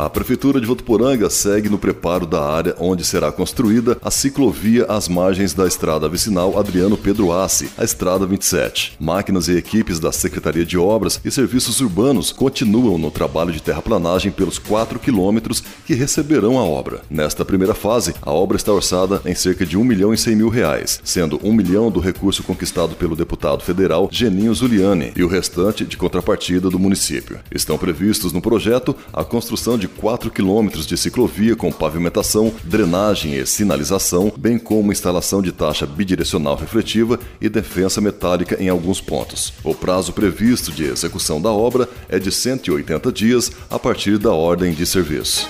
A Prefeitura de Votuporanga segue no preparo da área onde será construída a ciclovia às margens da estrada vicinal Adriano Pedro Assi, a Estrada 27. Máquinas e equipes da Secretaria de Obras e Serviços Urbanos continuam no trabalho de terraplanagem pelos 4 quilômetros que receberão a obra. Nesta primeira fase, a obra está orçada em cerca de 1 milhão e 100 mil reais, sendo 1 milhão do recurso conquistado pelo deputado federal Geninho Zuliani e o restante de contrapartida do município. Estão previstos no projeto a construção de 4 quilômetros de ciclovia com pavimentação, drenagem e sinalização, bem como instalação de taxa bidirecional refletiva e defensa metálica em alguns pontos. O prazo previsto de execução da obra é de 180 dias a partir da ordem de serviço.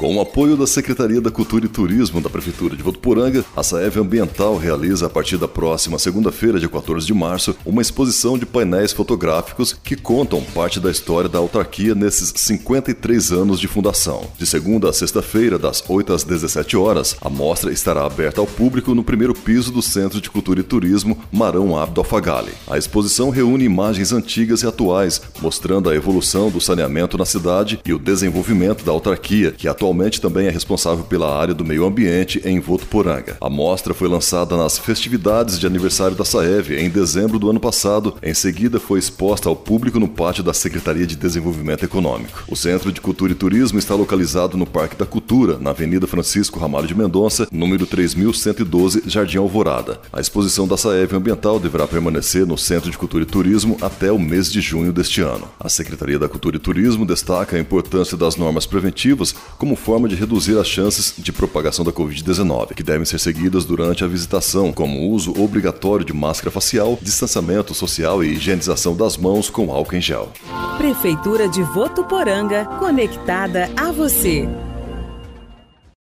Com o apoio da Secretaria da Cultura e Turismo da Prefeitura de Votuporanga, a Saev Ambiental realiza a partir da próxima segunda-feira, dia 14 de março, uma exposição de painéis fotográficos que contam parte da história da autarquia nesses 53 anos de fundação. De segunda a sexta-feira, das 8 às 17 horas, a mostra estará aberta ao público no primeiro piso do Centro de Cultura e Turismo Marão Abdo Alfagali. A exposição reúne imagens antigas e atuais, mostrando a evolução do saneamento na cidade e o desenvolvimento da autarquia, que atualmente atualmente também é responsável pela área do meio ambiente em Votuporanga. A mostra foi lançada nas festividades de aniversário da Saev em dezembro do ano passado. Em seguida, foi exposta ao público no pátio da Secretaria de Desenvolvimento Econômico. O Centro de Cultura e Turismo está localizado no Parque da Cultura, na Avenida Francisco Ramalho de Mendonça, número 3112, Jardim Alvorada. A exposição da Saev Ambiental deverá permanecer no Centro de Cultura e Turismo até o mês de junho deste ano. A Secretaria da Cultura e Turismo destaca a importância das normas preventivas como forma de reduzir as chances de propagação da Covid-19, que devem ser seguidas durante a visitação, como o uso obrigatório de máscara facial, distanciamento social e higienização das mãos com álcool em gel. Prefeitura de Votuporanga, conectada a você.